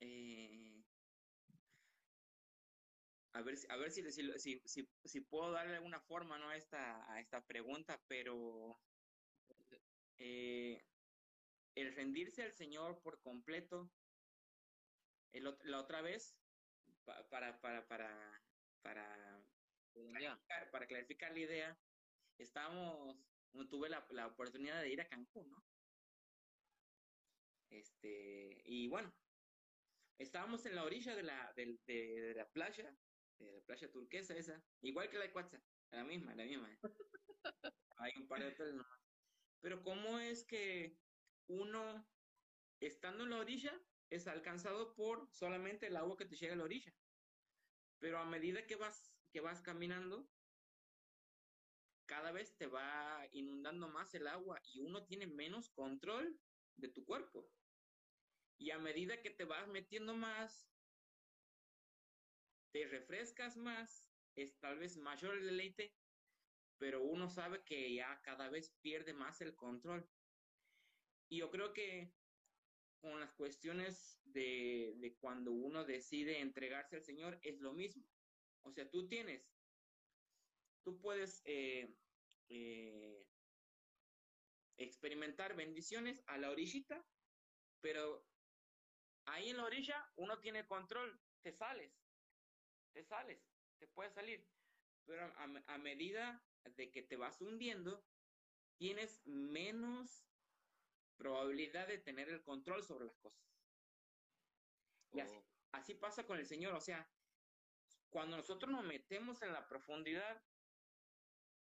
eh, a ver, a ver si, si, si, si, puedo darle alguna forma ¿no? a, esta, a esta pregunta, pero eh, el rendirse al Señor por completo, la otra vez, para, para, para, para, clarificar, para clarificar la idea, estábamos, tuve la, la oportunidad de ir a Cancún, ¿no? Este, y bueno, estábamos en la orilla de la, de, de, la playa, de la playa turquesa esa, igual que la de Cuatza, la misma, la misma. [laughs] Hay un par de hoteles nomás. Pero ¿cómo es que uno, estando en la orilla, es alcanzado por solamente el agua que te llega a la orilla? Pero a medida que vas, que vas caminando, cada vez te va inundando más el agua y uno tiene menos control de tu cuerpo. Y a medida que te vas metiendo más, te refrescas más, es tal vez mayor el deleite, pero uno sabe que ya cada vez pierde más el control. Y yo creo que con las cuestiones de, de cuando uno decide entregarse al Señor es lo mismo. O sea, tú tienes, tú puedes eh, eh, experimentar bendiciones a la orillita, pero ahí en la orilla uno tiene control, te sales, te sales, te puedes salir, pero a, medida de que te vas hundiendo, tienes menos probabilidad de tener el control sobre las cosas. Y así, oh. así pasa con el Señor, o sea, cuando nosotros nos metemos en la profundidad,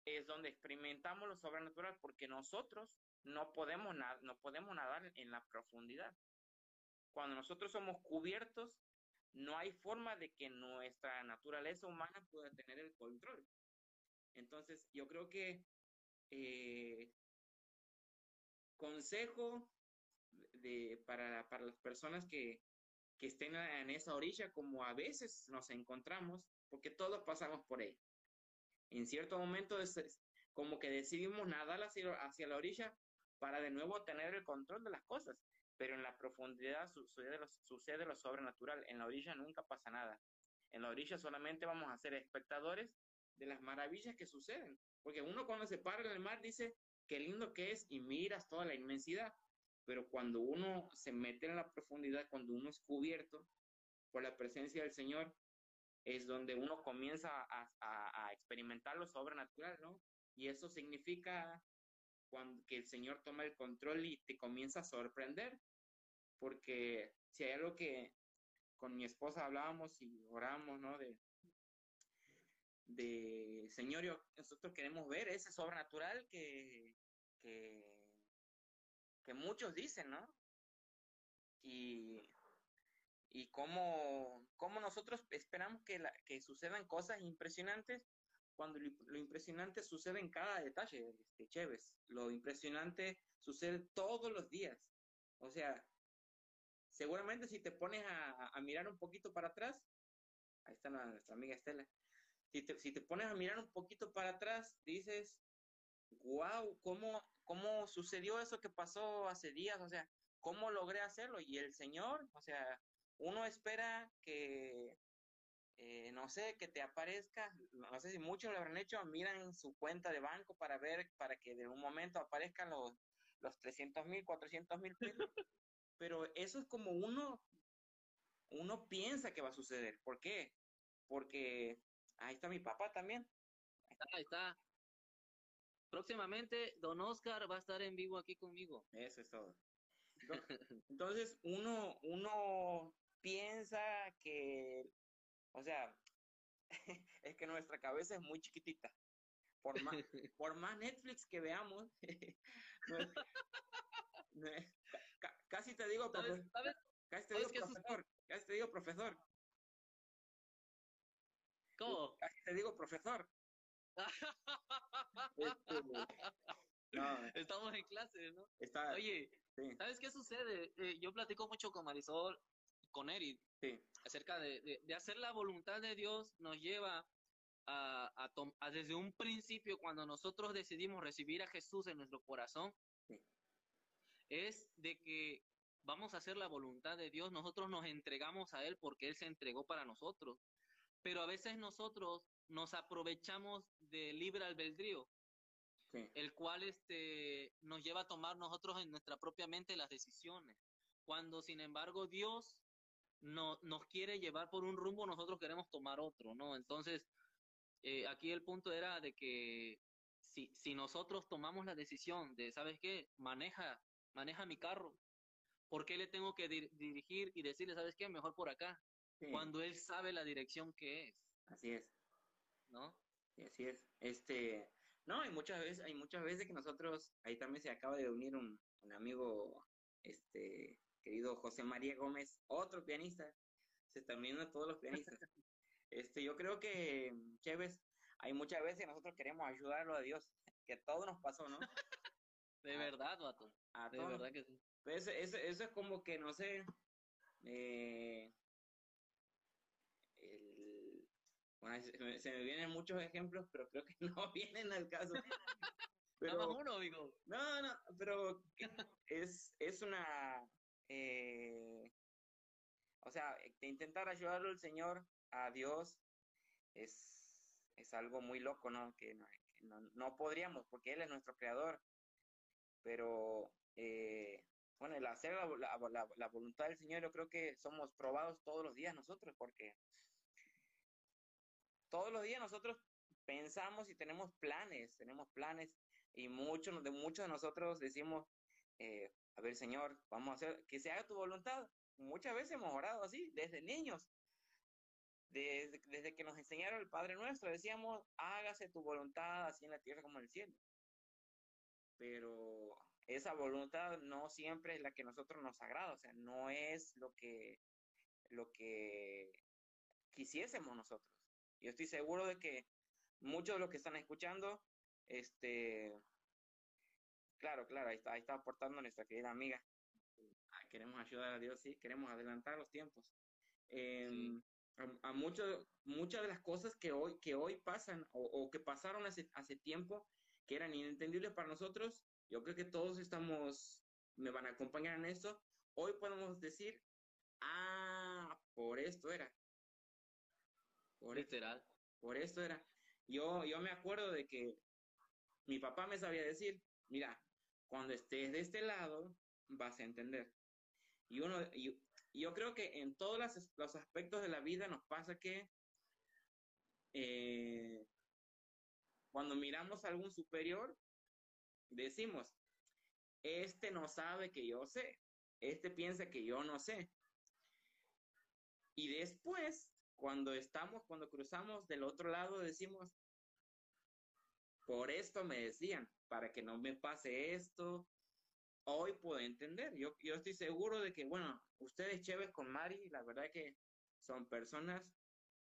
es donde experimentamos lo sobrenatural, porque nosotros no podemos, no podemos nadar en la profundidad. Cuando nosotros somos cubiertos, no hay forma de que nuestra naturaleza humana pueda tener el control. Entonces, yo creo que eh, consejo de, para, para las personas que, que estén en esa orilla, como a veces nos encontramos, porque todos pasamos por ella. En cierto momento es como que decidimos nadar hacia, la orilla para de nuevo tener el control de las cosas pero en la profundidad sucede lo, sucede lo sobrenatural. En la orilla nunca pasa nada. En la orilla solamente vamos a ser espectadores de las maravillas que suceden. Porque uno cuando se para en el mar dice, qué lindo que es y miras toda la inmensidad. Pero cuando uno se mete en la profundidad, cuando uno es cubierto por la presencia del Señor, es donde uno comienza a, a, a experimentar lo sobrenatural, ¿no? Y eso significa cuando que el Señor toma el control y te comienza a sorprender porque si hay algo que con mi esposa hablábamos y orábamos, ¿no? De, de Señor, nosotros queremos ver ese sobrenatural que, que, que muchos dicen, ¿no? Y, y cómo, cómo nosotros esperamos que, la, que sucedan cosas impresionantes cuando lo, impresionante sucede en cada detalle, este, Chévez. Lo impresionante sucede todos los días. O sea, seguramente si te pones a, mirar un poquito para atrás, ahí está nuestra amiga Estela, si te, si te pones a mirar un poquito para atrás, dices, wow, ¿cómo, ¿cómo sucedió eso que pasó hace días? O sea, ¿cómo logré hacerlo? Y el Señor, o sea, uno espera que, eh, no sé, que te aparezca, no sé si muchos lo habrán hecho, miran su cuenta de banco para ver, para que de un momento aparezcan los, los 300 mil, 400 mil pesos. [laughs] Pero eso es como uno, uno piensa que va a suceder. ¿Por qué? Porque ahí está mi papá también. Ahí está, Próximamente, don Oscar va a estar en vivo aquí conmigo. Eso es todo. [laughs] Entonces, uno, uno piensa que, o sea, [laughs] es que nuestra cabeza es muy chiquitita. Por más, [laughs] por más Netflix que veamos, Casi te digo, ¿Sabes, Casi te digo profesor. Casi te digo profesor. ¿Cómo? Casi te digo profesor. Este, [laughs] Estamos en clase, ¿no? Oye, ¿sabes qué sucede? Eh, yo platico mucho con Marisol, con Eric, sí. acerca de, de, hacer la voluntad de Dios nos lleva a, a, a, desde un principio, cuando nosotros decidimos recibir a Jesús en nuestro corazón, sí es de que vamos a hacer la voluntad de Dios, nosotros nos entregamos a Él porque Él se entregó para nosotros. pero a veces nosotros nos aprovechamos de libre albedrío, el cual este, nos lleva a tomar nosotros en nuestra propia mente las decisiones, cuando sin embargo Dios no, nos quiere llevar por un rumbo, nosotros queremos tomar otro, ¿no? Entonces, eh, aquí el punto era de que si, si nosotros tomamos la decisión de, ¿sabes qué? Maneja, maneja mi carro, ¿por qué le tengo que dirigir y decirle, ¿sabes qué? Mejor por acá, cuando él sabe la dirección que es. Así es. ¿No? así es. Este, no, hay muchas veces, hay muchas veces que nosotros, ahí también se acaba de unir un, un amigo, este, querido José María Gómez, otro pianista, se están uniendo todos los pianistas. [laughs] Este, yo creo que, Chévez, hay muchas veces que nosotros queremos ayudarlo a Dios, que todo nos pasó, ¿no? [laughs] De verdad, vato. de verdad que sí. Pues eso, eso, es como que, no sé, eh, bueno, se me, vienen muchos ejemplos, pero creo que [laughs] no vienen al caso. Pero, uno. No, no, pero es, es una, eh, o sea, de intentar ayudarlo al Señor, a Dios, es, es algo muy loco, ¿no? Que, no, no, podríamos, porque Él es nuestro creador. Pero, eh, bueno, el hacer la, la, la, voluntad del Señor, yo creo que somos probados todos los días nosotros, porque todos los días nosotros pensamos y tenemos planes, tenemos planes, y muchos de muchos de nosotros decimos, eh, a ver, Señor, vamos a hacer que se haga tu voluntad. Muchas veces hemos orado así, desde niños. Desde, desde, que nos enseñaron el Padre Nuestro, decíamos, hágase tu voluntad así en la tierra como en el cielo. Pero esa voluntad no siempre es la que nosotros nos agrada, o sea, no es lo que, lo que quisiésemos nosotros. Yo estoy seguro de que muchos de los que están escuchando, este, claro, claro, ahí está, ahí está aportando nuestra querida amiga. Ah, queremos ayudar a Dios, sí, queremos adelantar los tiempos. Em, a, muchas de las cosas que hoy, que hoy pasan o, que pasaron hace, hace tiempo, que eran inentendibles para nosotros, yo creo que todos estamos, me van a acompañar en esto. Hoy podemos decir, ah, por esto era. Por Literal. por esto era. Yo, yo me acuerdo de que mi papá me sabía decir, mira, cuando estés de este lado, vas a entender. Y uno, y, yo creo que en todos los aspectos de la vida nos pasa que eh, cuando miramos a algún superior, decimos, este no sabe que yo sé, este piensa que yo no sé. Y después cuando estamos, cuando cruzamos del otro lado, decimos, por esto me decían, para que no me pase esto. Hoy puedo entender. Yo, yo estoy seguro de que, bueno, ustedes, Chévez con Mari, la verdad que son personas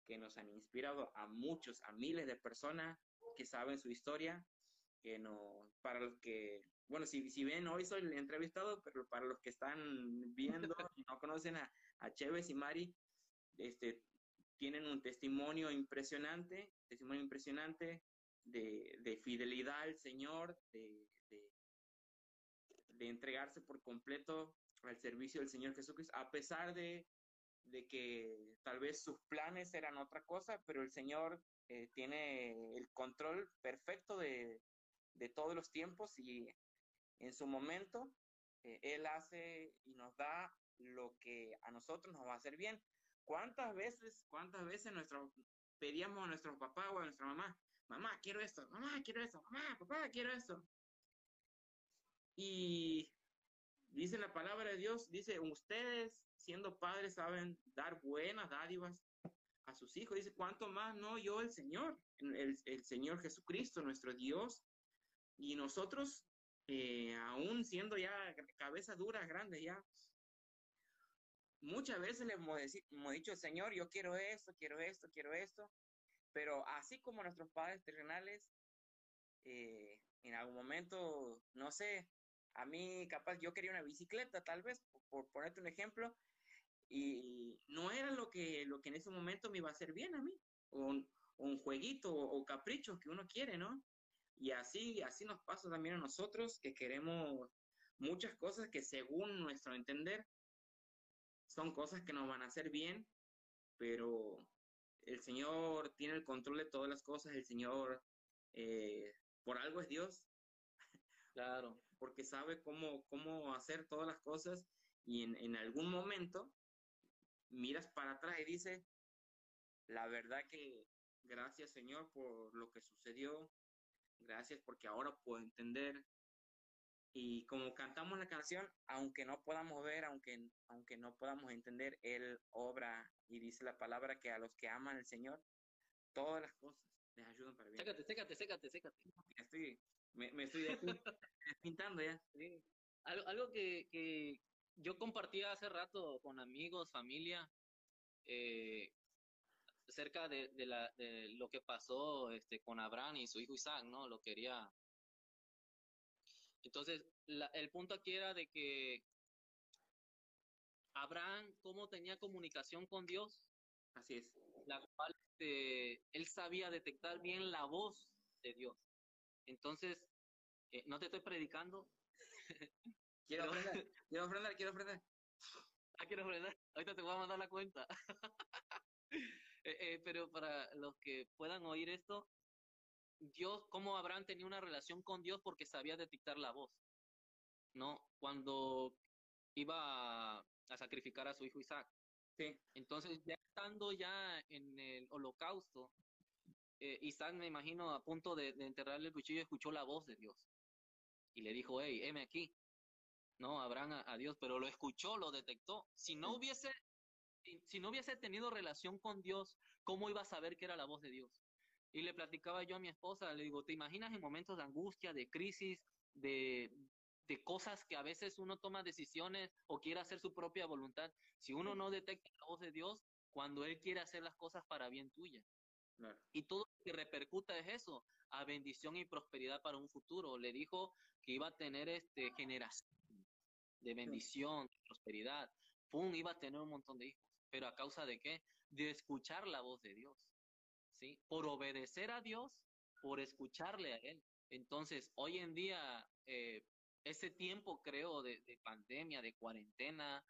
que nos han inspirado a muchos, a miles de personas que saben su historia, que no, para los que, bueno, si, si ven, hoy soy el entrevistado, pero para los que están viendo y [laughs] no conocen a, a Chévez y Mari, este, tienen un testimonio impresionante, testimonio impresionante de, fidelidad al Señor, de, de, entregarse por completo al servicio del Señor Jesucristo, a pesar de, que tal vez sus planes eran otra cosa, pero el Señor eh, tiene el control perfecto de, todos los tiempos y en su momento eh, Él hace y nos da lo que a nosotros nos va a hacer bien. ¿Cuántas veces, cuántas veces nuestro, pedíamos a nuestro papá o a nuestra mamá, mamá, quiero esto, mamá, quiero esto, mamá, papá, quiero esto? Y dice la palabra de Dios, dice, ustedes siendo padres saben dar buenas dádivas a sus hijos. Dice, ¿cuánto más no yo el Señor? El, el Señor Jesucristo, nuestro Dios. Y nosotros, eh, aún siendo ya cabeza dura, grande ya, muchas veces le hemos, dicho, Señor, yo quiero esto, quiero esto, quiero esto, pero así como nuestros padres terrenales, eh, en algún momento, no sé, a mí capaz yo quería una bicicleta, tal vez, por, ponerte un ejemplo, y no era lo que, lo que en ese momento me iba a hacer bien a mí, o un, jueguito o, capricho que uno quiere, ¿no? Y así, así nos pasa también a nosotros que queremos muchas cosas que según nuestro entender son cosas que nos van a hacer bien, pero el Señor tiene el control de todas las cosas, el Señor eh, por algo es Dios. Claro. [laughs] Porque sabe cómo, cómo hacer todas las cosas y en, en algún momento miras para atrás y dices, la verdad que gracias Señor por lo que sucedió, gracias porque ahora puedo entender. Y como cantamos la canción, aunque no podamos ver, aunque, aunque no podamos entender, Él obra y dice la palabra que a los que aman al Señor, todas las cosas les ayudan para bien. Sécate, sécate, sécate, sécate. Estoy, me, me estoy despintando [laughs] ya. Sí. Algo, algo que, que yo compartí hace rato con amigos, familia, eh, acerca de, de, la, de lo que pasó este, con Abraham y su hijo Isaac, ¿no? Lo quería. Entonces, la, el punto aquí era de que Abraham, ¿cómo tenía comunicación con Dios? Así es. La cual este, él sabía detectar bien la voz de Dios. Entonces, eh, no te estoy predicando. [laughs] quiero ofrendar, [laughs] quiero ofrendar, quiero ofrendar. Ah, quiero ofrendar. Ahorita te voy a mandar la cuenta. [laughs] Eh, eh, pero para los que puedan oír esto, Dios, cómo Abraham tenía una relación con Dios porque sabía detectar la voz, ¿no? Cuando iba a, a sacrificar a su hijo Isaac. Sí. Entonces, ya estando ya en el holocausto, eh, Isaac, me imagino, a punto de, de, enterrarle el cuchillo, escuchó la voz de Dios. Y le dijo, hey, heme aquí. No, Abraham a, a Dios, pero lo escuchó, lo detectó. Si no hubiese si, si, no hubiese tenido relación con Dios, ¿cómo iba a saber que era la voz de Dios? Y le platicaba yo a mi esposa, le digo, ¿te imaginas en momentos de angustia, de crisis, de, de cosas que a veces uno toma decisiones o quiere hacer su propia voluntad? Si uno no detecta la voz de Dios, cuando Él quiere hacer las cosas para bien tuya. Claro. Y todo lo que repercuta es eso, a bendición y prosperidad para un futuro. Le dijo que iba a tener este generación de bendición, de prosperidad. Pum, iba a tener un montón de hijos pero a causa de qué? De escuchar la voz de Dios, ¿sí? Por obedecer a Dios, por escucharle a Él. Entonces, hoy en día, eh, ese tiempo, creo, de, de, pandemia, de cuarentena,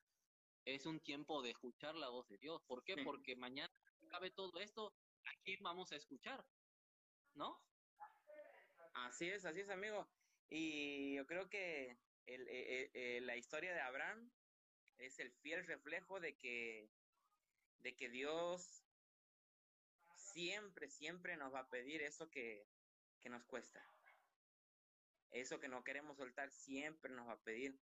es un tiempo de escuchar la voz de Dios. ¿Por qué? Sí. Porque mañana acabe todo esto, aquí vamos a escuchar, ¿no? Así es, así es, amigo. Y yo creo que el, eh, eh, la historia de Abraham es el fiel reflejo de que de que Dios siempre, siempre nos va a pedir eso que, que nos cuesta. Eso que no queremos soltar, siempre nos va a pedir.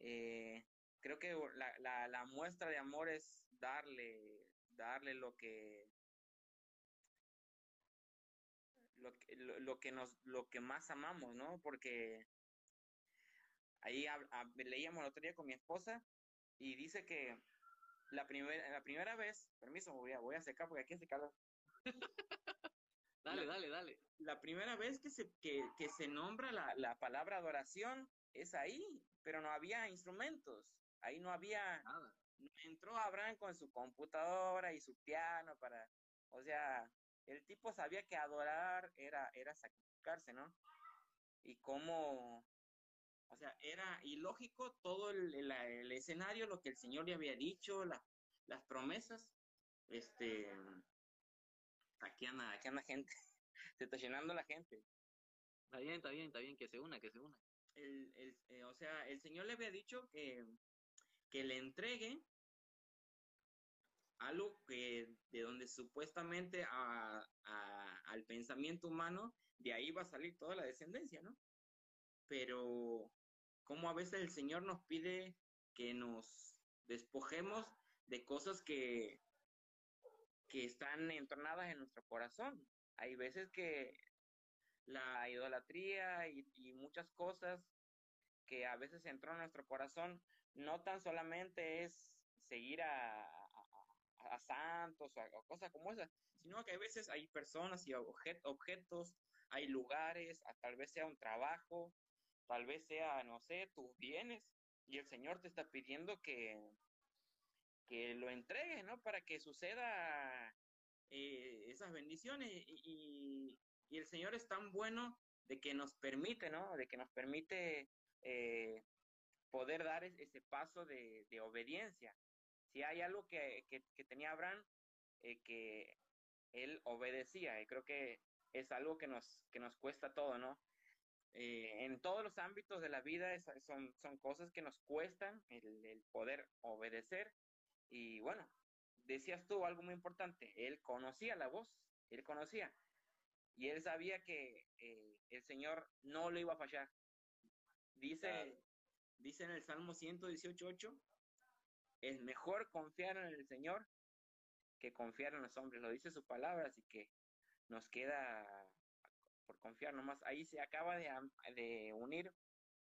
Eh, creo que la, la, muestra de amor es darle, darle lo que, lo que, lo, lo que nos, lo que más amamos, ¿no? Porque ahí a, leíamos el otro día con mi esposa y dice que la primera, la primera vez, permiso, voy a, voy a secar porque aquí hace calor. [laughs] dale, la, dale, dale. La primera vez que se, que, que se nombra la, la, palabra adoración es ahí, pero no había instrumentos, ahí no había nada. Entró Abraham con su computadora y su piano para, o sea, el tipo sabía que adorar era, era sacrificarse, ¿no? Y cómo, o sea, era ilógico todo el, el, el, escenario, lo que el Señor le había dicho, la, las promesas. Este, aquí anda, aquí anda gente, [laughs] se está llenando la gente. Está bien, está bien, está bien, que se una, que se una. El, el, eh, o sea, el Señor le había dicho que, que le entregue algo que de donde supuestamente a, a, al pensamiento humano, de ahí va a salir toda la descendencia, ¿no? pero como a veces el Señor nos pide que nos despojemos de cosas que, que están entornadas en nuestro corazón. Hay veces que la idolatría y, muchas cosas que a veces entró en nuestro corazón no tan solamente es seguir a, santos o, a, cosas como esas, sino que a veces hay personas y objet, objetos, hay lugares, tal vez sea un trabajo, tal vez sea, no sé, tus bienes, y el Señor te está pidiendo que, que lo entregues, ¿no? Para que suceda eh, esas bendiciones. Y, el Señor es tan bueno de que nos permite, ¿no? De que nos permite eh, poder dar ese paso de, obediencia. Si hay algo que, que, tenía Abraham, eh, que él obedecía. Y creo que es algo que nos, que nos cuesta todo, ¿no? En todos los ámbitos de la vida son, son cosas que nos cuestan el, poder obedecer. Y bueno, decías tú algo muy importante, él conocía la voz, él conocía. Y él sabía que eh, el Señor no lo iba a fallar. Dice, dice en el Salmo 118.8, es mejor confiar en el Señor que confiar en los hombres. Lo dice su palabra, así que nos queda por confiar nomás. Ahí se acaba de, de unir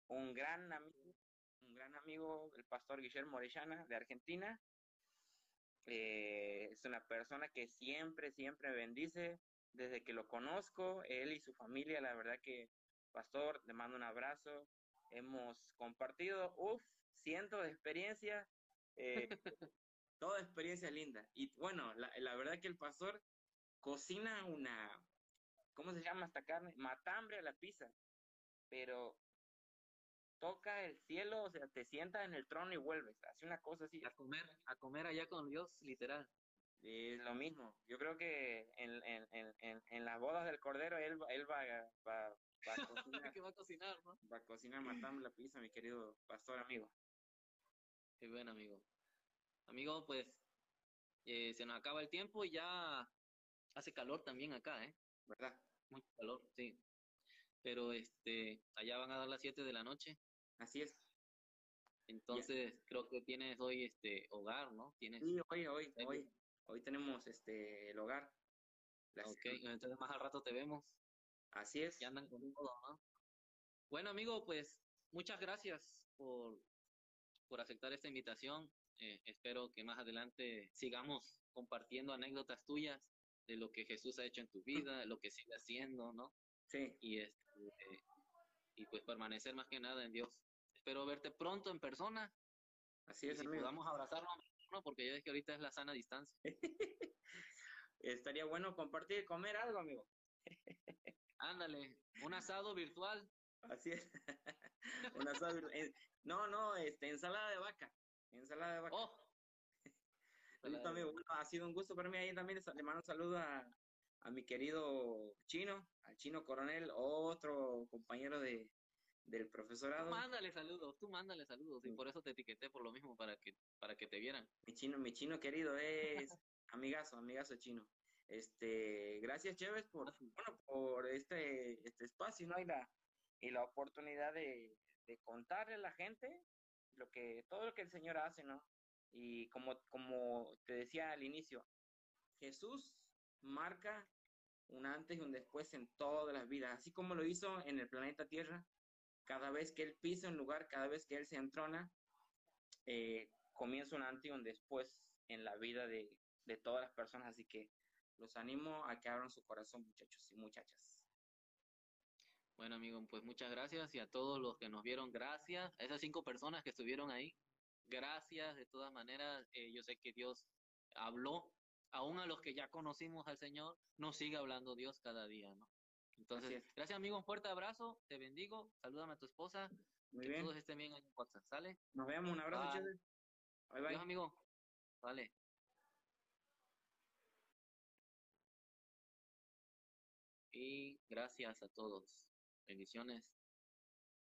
un gran amigo, un gran amigo, el pastor Guillermo Orellana de Argentina. Eh, es una persona que siempre, siempre bendice. Desde que lo conozco, él y su familia, la verdad que, pastor, le mando un abrazo. Hemos compartido, uff, cientos de experiencias, eh, [laughs] toda experiencia linda. Y bueno, la, la verdad que el pastor cocina una, ¿cómo se llama esta carne? Matambre a la pizza. Pero toca el cielo, o sea, te sientas en el trono y vuelves. Hace una cosa así. A comer, a comer allá con Dios, literal. Es lo mismo. Yo creo que en, en, en, en las bodas del Cordero él, él va, va, va a [laughs] cocinar. ¿Qué va a cocinar, no? Va a cocinar matambre la pizza, mi querido pastor amigo. Qué buen amigo. Amigo, pues eh, se nos acaba el tiempo y ya hace calor también acá, ¿eh? ¿verdad? Mucho calor, sí. Pero este, allá van a dar las 7 de la noche. Así es. Entonces, creo que tienes hoy este hogar, ¿no? Tienes Sí, hoy, hoy, hoy, hoy tenemos este el hogar. ok, entonces más al rato te vemos. Así es. Y andan con todo, ¿no? Bueno, amigo, pues muchas gracias por, por aceptar esta invitación. Eh, espero que más adelante sigamos compartiendo anécdotas tuyas de lo que Jesús ha hecho en tu vida, [laughs] lo que sigue haciendo, ¿no? Sí. Y, este, y pues permanecer más que nada en Dios. Espero verte pronto en persona. Así es, y si podamos abrazarnos, ¿no? porque ya es que ahorita es la sana distancia. [laughs] Estaría bueno compartir comer algo, amigo. [laughs] Ándale, un asado virtual. Así es. [laughs] un asado virtual. Eh, no, no, este, ensalada de vaca. Ensalada de vaca. Oh, Listo, amigo. Bueno, ha sido un gusto para mí. Ahí también le mando un saludo a, a mi querido Chino, al Chino Coronel, otro compañero de, del profesorado. Tú mándale saludos, tú mándale saludos. Y por eso te etiqueté por lo mismo, para que, para que te vieran. Mi chino, mi chino querido es [laughs] amigazo, amigazo chino. Este, gracias Chévez por, bueno, por este, este espacio, ¿no? Y la, y la oportunidad de, de contarle a la gente lo que, todo lo que el Señor hace, ¿no? Y como, como te decía al inicio, Jesús marca un antes y un después en todas las vidas, así como lo hizo en el planeta Tierra. Cada vez que Él pisa un lugar, cada vez que Él se entrona, eh, comienza un antes y un después en la vida de, de todas las personas. Así que los animo a que abran su corazón, muchachos y muchachas. Bueno, amigo, pues muchas gracias y a todos los que nos vieron, gracias. A esas cinco personas que estuvieron ahí, gracias de todas maneras. Eh, yo sé que Dios habló, aún a los que ya conocimos al Señor, nos sigue hablando Dios cada día, ¿no? Entonces, gracias amigo, un fuerte abrazo, te bendigo, salúdame a tu esposa, Muy que bien. todos estén bien en WhatsApp, ¿sale? Nos vemos, un abrazo, Bye. chévere. Bye bye. Adiós amigo, vale. Y gracias a todos. Bendiciones.